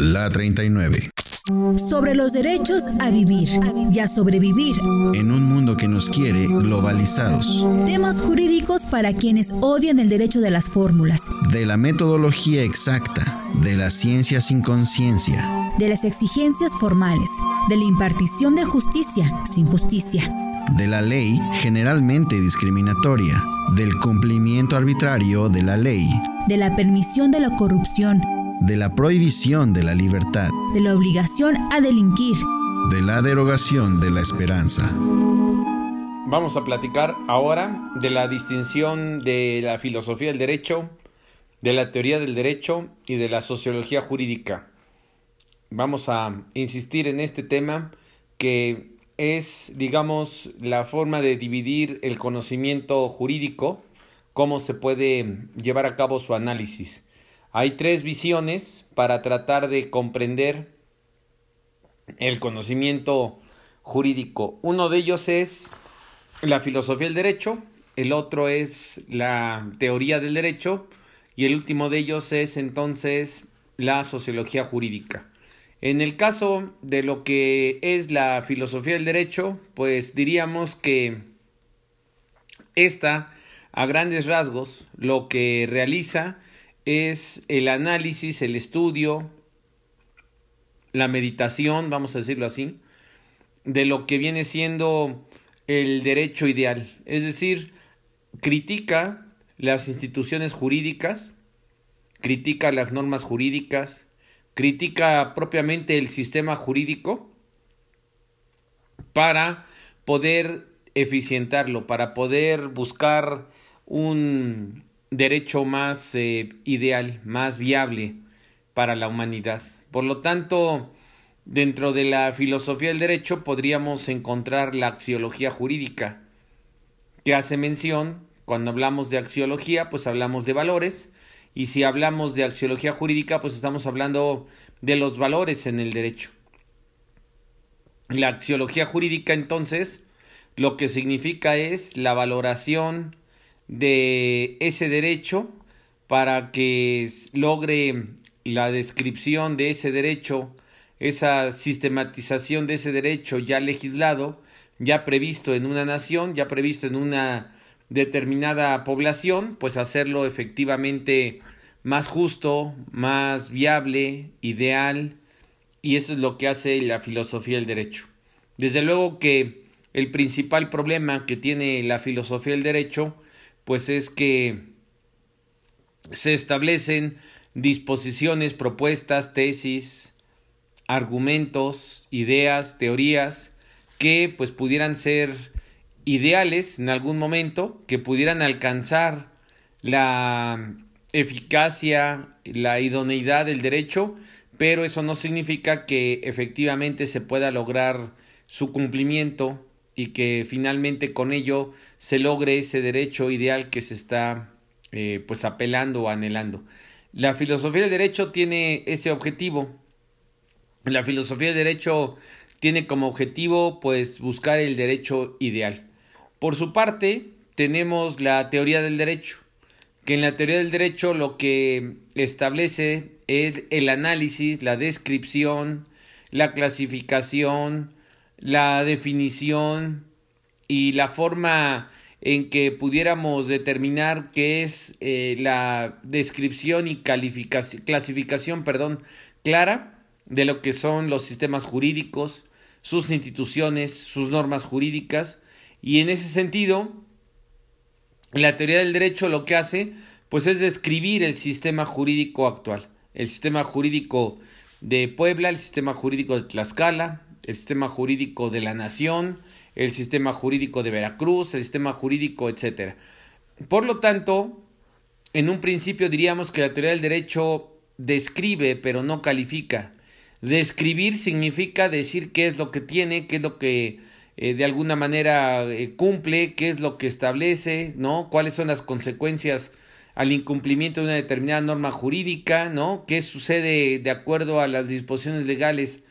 La 39. Sobre los derechos a vivir y a sobrevivir. En un mundo que nos quiere globalizados. Temas jurídicos para quienes odian el derecho de las fórmulas. De la metodología exacta. De la ciencia sin conciencia. De las exigencias formales. De la impartición de justicia sin justicia. De la ley generalmente discriminatoria. Del cumplimiento arbitrario de la ley. De la permisión de la corrupción de la prohibición de la libertad, de la obligación a delinquir, de la derogación de la esperanza. Vamos a platicar ahora de la distinción de la filosofía del derecho, de la teoría del derecho y de la sociología jurídica. Vamos a insistir en este tema que es, digamos, la forma de dividir el conocimiento jurídico, cómo se puede llevar a cabo su análisis. Hay tres visiones para tratar de comprender el conocimiento jurídico. Uno de ellos es la filosofía del derecho, el otro es la teoría del derecho y el último de ellos es entonces la sociología jurídica. En el caso de lo que es la filosofía del derecho, pues diríamos que esta, a grandes rasgos, lo que realiza es el análisis, el estudio, la meditación, vamos a decirlo así, de lo que viene siendo el derecho ideal. Es decir, critica las instituciones jurídicas, critica las normas jurídicas, critica propiamente el sistema jurídico para poder eficientarlo, para poder buscar un derecho más eh, ideal, más viable para la humanidad. Por lo tanto, dentro de la filosofía del derecho podríamos encontrar la axiología jurídica, que hace mención, cuando hablamos de axiología, pues hablamos de valores, y si hablamos de axiología jurídica, pues estamos hablando de los valores en el derecho. La axiología jurídica, entonces, lo que significa es la valoración de ese derecho para que logre la descripción de ese derecho, esa sistematización de ese derecho ya legislado, ya previsto en una nación, ya previsto en una determinada población, pues hacerlo efectivamente más justo, más viable, ideal, y eso es lo que hace la filosofía del derecho. Desde luego que el principal problema que tiene la filosofía del derecho pues es que se establecen disposiciones, propuestas, tesis, argumentos, ideas, teorías que pues pudieran ser ideales en algún momento, que pudieran alcanzar la eficacia, la idoneidad del derecho, pero eso no significa que efectivamente se pueda lograr su cumplimiento y que finalmente con ello se logre ese derecho ideal que se está eh, pues apelando o anhelando. La filosofía del derecho tiene ese objetivo. La filosofía del derecho tiene como objetivo pues buscar el derecho ideal. Por su parte, tenemos la teoría del derecho, que en la teoría del derecho lo que establece es el análisis, la descripción, la clasificación, la definición y la forma en que pudiéramos determinar qué es eh, la descripción y clasificación perdón, clara de lo que son los sistemas jurídicos, sus instituciones, sus normas jurídicas. Y en ese sentido la teoría del derecho lo que hace pues es describir el sistema jurídico actual, el sistema jurídico de Puebla, el sistema jurídico de Tlaxcala, el sistema jurídico de la nación, el sistema jurídico de Veracruz, el sistema jurídico, etc. Por lo tanto, en un principio diríamos que la teoría del derecho describe, pero no califica. Describir significa decir qué es lo que tiene, qué es lo que eh, de alguna manera eh, cumple, qué es lo que establece, ¿no? Cuáles son las consecuencias al incumplimiento de una determinada norma jurídica, ¿no? ¿Qué sucede de acuerdo a las disposiciones legales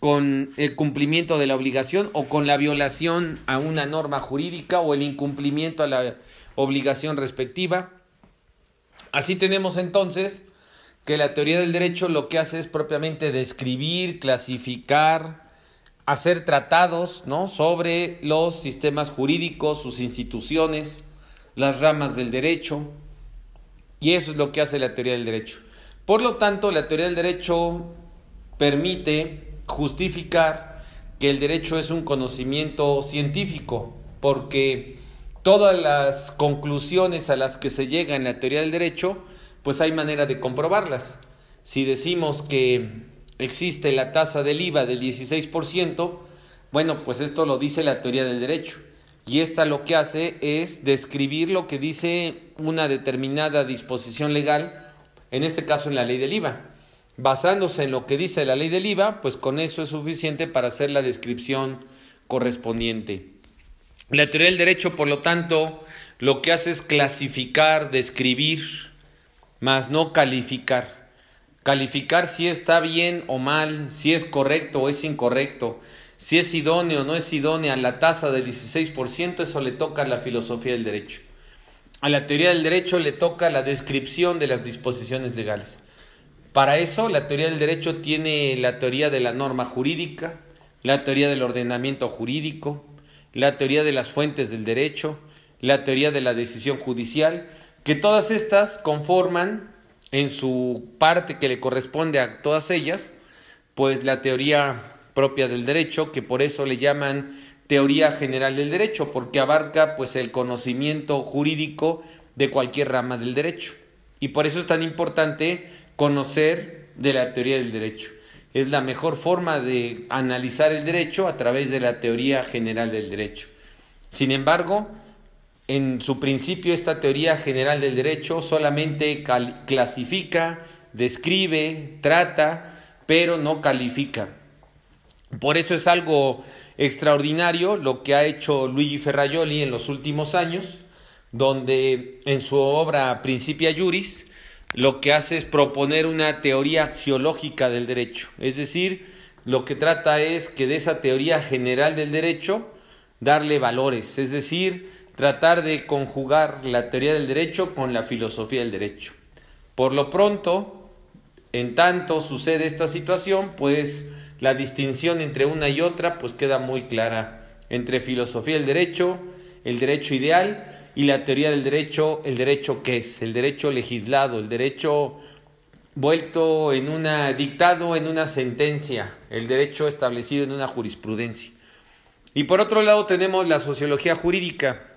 con el cumplimiento de la obligación o con la violación a una norma jurídica o el incumplimiento a la obligación respectiva. Así tenemos entonces que la teoría del derecho lo que hace es propiamente describir, clasificar, hacer tratados ¿no? sobre los sistemas jurídicos, sus instituciones, las ramas del derecho, y eso es lo que hace la teoría del derecho. Por lo tanto, la teoría del derecho permite justificar que el derecho es un conocimiento científico, porque todas las conclusiones a las que se llega en la teoría del derecho, pues hay manera de comprobarlas. Si decimos que existe la tasa del IVA del 16%, bueno, pues esto lo dice la teoría del derecho. Y esta lo que hace es describir lo que dice una determinada disposición legal, en este caso en la ley del IVA. Basándose en lo que dice la ley del IVA, pues con eso es suficiente para hacer la descripción correspondiente. La teoría del derecho, por lo tanto, lo que hace es clasificar, describir, más no calificar. Calificar si está bien o mal, si es correcto o es incorrecto, si es idóneo o no es idónea la tasa del 16%, eso le toca a la filosofía del derecho. A la teoría del derecho le toca la descripción de las disposiciones legales. Para eso, la teoría del derecho tiene la teoría de la norma jurídica, la teoría del ordenamiento jurídico, la teoría de las fuentes del derecho, la teoría de la decisión judicial, que todas estas conforman en su parte que le corresponde a todas ellas, pues la teoría propia del derecho, que por eso le llaman teoría general del derecho, porque abarca pues el conocimiento jurídico de cualquier rama del derecho. Y por eso es tan importante conocer de la teoría del derecho. Es la mejor forma de analizar el derecho a través de la teoría general del derecho. Sin embargo, en su principio esta teoría general del derecho solamente clasifica, describe, trata, pero no califica. Por eso es algo extraordinario lo que ha hecho Luigi Ferraioli en los últimos años, donde en su obra Principia Juris lo que hace es proponer una teoría axiológica del derecho, es decir, lo que trata es que de esa teoría general del derecho darle valores, es decir, tratar de conjugar la teoría del derecho con la filosofía del derecho. Por lo pronto, en tanto sucede esta situación, pues la distinción entre una y otra pues queda muy clara. Entre filosofía del derecho, el derecho ideal y la teoría del derecho, el derecho que es, el derecho legislado, el derecho vuelto en una dictado en una sentencia, el derecho establecido en una jurisprudencia. Y por otro lado tenemos la sociología jurídica,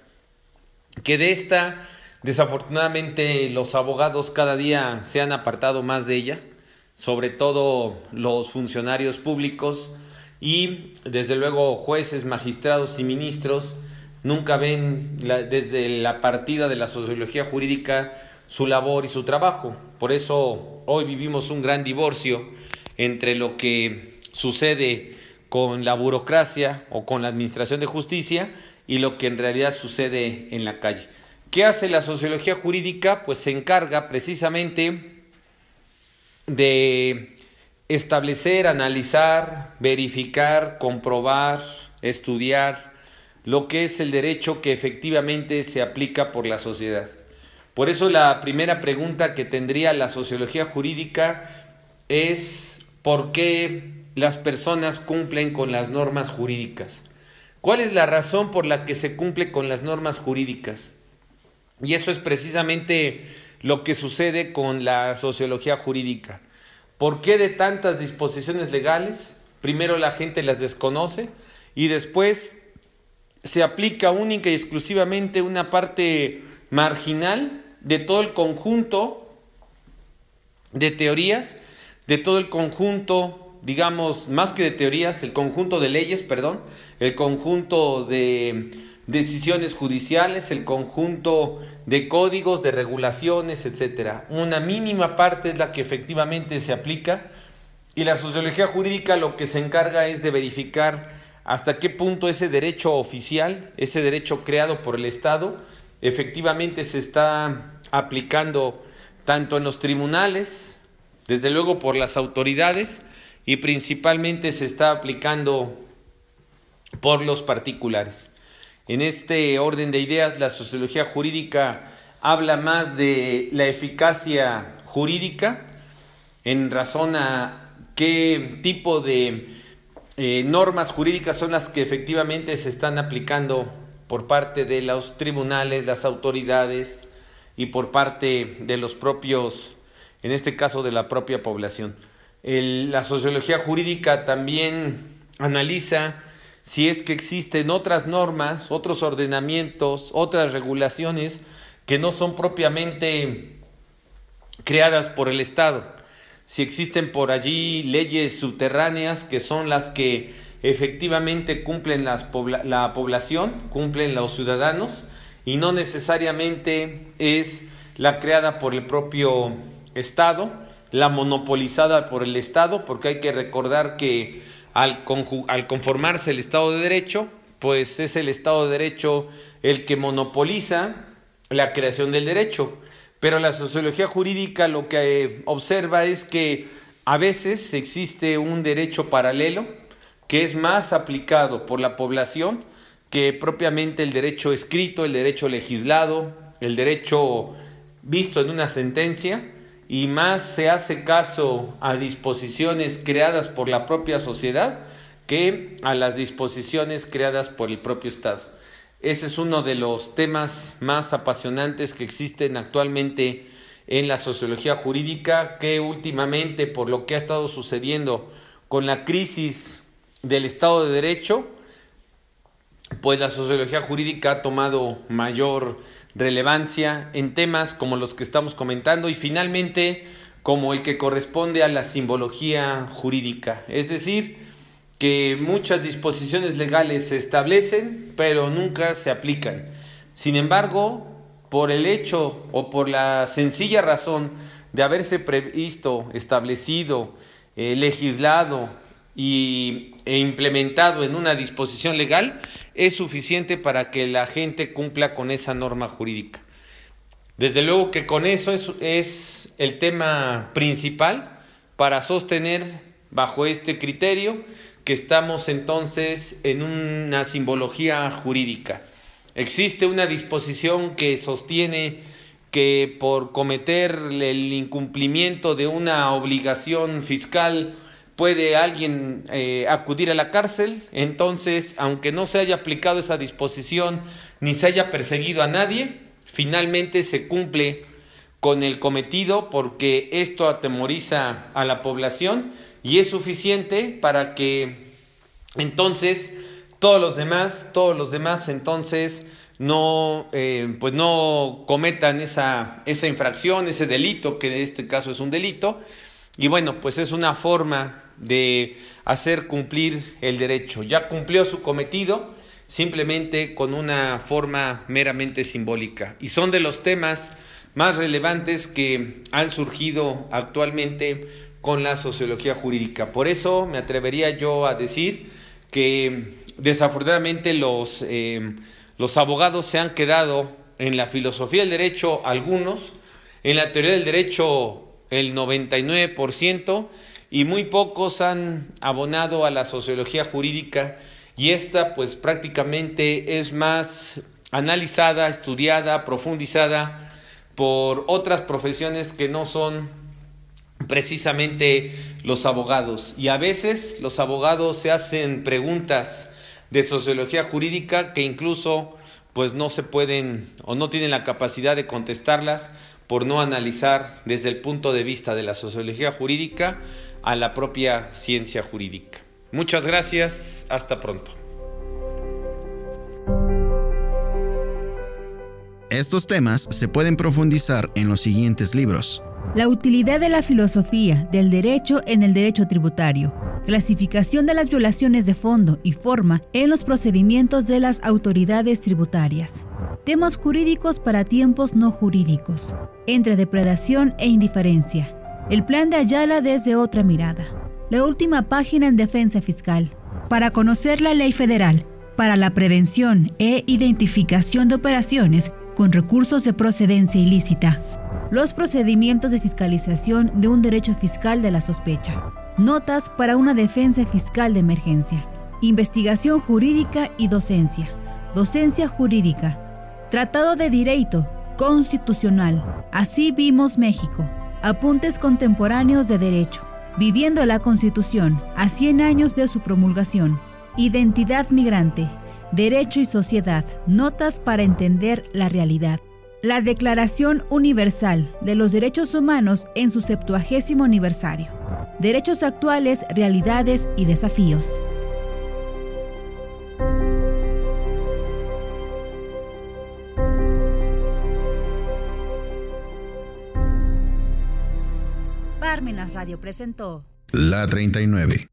que de esta, desafortunadamente, los abogados cada día se han apartado más de ella, sobre todo los funcionarios públicos y, desde luego, jueces, magistrados y ministros, nunca ven desde la partida de la sociología jurídica su labor y su trabajo. Por eso hoy vivimos un gran divorcio entre lo que sucede con la burocracia o con la administración de justicia y lo que en realidad sucede en la calle. ¿Qué hace la sociología jurídica? Pues se encarga precisamente de establecer, analizar, verificar, comprobar, estudiar lo que es el derecho que efectivamente se aplica por la sociedad. Por eso la primera pregunta que tendría la sociología jurídica es ¿por qué las personas cumplen con las normas jurídicas? ¿Cuál es la razón por la que se cumple con las normas jurídicas? Y eso es precisamente lo que sucede con la sociología jurídica. ¿Por qué de tantas disposiciones legales? Primero la gente las desconoce y después se aplica única y exclusivamente una parte marginal de todo el conjunto de teorías, de todo el conjunto digamos, más que de teorías, el conjunto de leyes, perdón, el conjunto de decisiones judiciales, el conjunto de códigos, de regulaciones, etcétera. Una mínima parte es la que efectivamente se aplica y la sociología jurídica lo que se encarga es de verificar hasta qué punto ese derecho oficial, ese derecho creado por el Estado, efectivamente se está aplicando tanto en los tribunales, desde luego por las autoridades, y principalmente se está aplicando por los particulares. En este orden de ideas, la sociología jurídica habla más de la eficacia jurídica en razón a qué tipo de eh, normas jurídicas son las que efectivamente se están aplicando por parte de los tribunales, las autoridades y por parte de los propios, en este caso de la propia población. la sociología jurídica también analiza si es que existen otras normas, otros ordenamientos, otras regulaciones que no son propiamente creadas por el Estado. Si existen por allí leyes subterráneas que son las que efectivamente cumplen la población, cumplen los ciudadanos, y no necesariamente es la creada por el propio Estado, la monopolizada por el Estado, porque hay que recordar que al, al conformarse el Estado de Derecho, pues es el Estado de Derecho el que monopoliza la creación del derecho. Pero la sociología jurídica lo que eh, observa es que a veces existe un derecho paralelo que es más aplicado por la población que propiamente el derecho escrito, el derecho legislado, el derecho visto en una sentencia, y más se hace caso a disposiciones creadas por la propia sociedad que a las disposiciones creadas por el propio Estado. Ese es uno de los temas más apasionantes que existen actualmente en la sociología jurídica, que últimamente, por lo que ha estado sucediendo con la crisis del Estado de Derecho, pues la sociología jurídica ha tomado mayor relevancia en temas como los que estamos comentando y finalmente como el que corresponde a la simbología jurídica, es decir, que muchas disposiciones legales se establecen pero nunca se aplican. Sin embargo, por el hecho o por la sencilla razón de haberse previsto, establecido, eh, legislado y, e implementado en una disposición legal, es suficiente para que la gente cumpla con esa norma jurídica. Desde luego que con eso es, es el tema principal para sostener bajo este criterio que estamos entonces en una simbología jurídica. Existe una disposición que sostiene que por cometer el incumplimiento de una obligación fiscal puede alguien eh, acudir a la cárcel, entonces, aunque no se haya aplicado esa disposición ni se haya perseguido a nadie, finalmente se cumple con el cometido porque esto atemoriza a la población y es suficiente para que entonces todos los demás, todos los demás entonces no, eh, pues no cometan esa, esa infracción, ese delito, que en este caso es un delito, y bueno, pues es una forma de hacer cumplir el derecho. Ya cumplió su cometido simplemente con una forma meramente simbólica. Y son de los temas más relevantes que han surgido actualmente con la sociología jurídica. Por eso me atrevería yo a decir que desafortunadamente los, eh, los abogados se han quedado en la filosofía del derecho algunos, en la teoría del derecho el 99%, y muy pocos han abonado a la sociología jurídica y esta pues prácticamente es más analizada, estudiada, profundizada por otras profesiones que no son precisamente los abogados. Y a veces los abogados se hacen preguntas de sociología jurídica que incluso pues no se pueden o no tienen la capacidad de contestarlas por no analizar desde el punto de vista de la sociología jurídica a la propia ciencia jurídica. Muchas gracias, hasta pronto. Estos temas se pueden profundizar en los siguientes libros. La utilidad de la filosofía del derecho en el derecho tributario. Clasificación de las violaciones de fondo y forma en los procedimientos de las autoridades tributarias. Temas jurídicos para tiempos no jurídicos. Entre depredación e indiferencia el plan de Ayala desde otra mirada. La última página en defensa fiscal. Para conocer la ley federal para la prevención e identificación de operaciones con recursos de procedencia ilícita. Los procedimientos de fiscalización de un derecho fiscal de la sospecha. Notas para una defensa fiscal de emergencia. Investigación jurídica y docencia. Docencia jurídica. Tratado de Derecho Constitucional. Así vimos México Apuntes contemporáneos de derecho. Viviendo la Constitución a 100 años de su promulgación. Identidad migrante. Derecho y sociedad. Notas para entender la realidad. La Declaración Universal de los Derechos Humanos en su septuagésimo aniversario. Derechos actuales, realidades y desafíos. Parmenas Radio presentó La 39.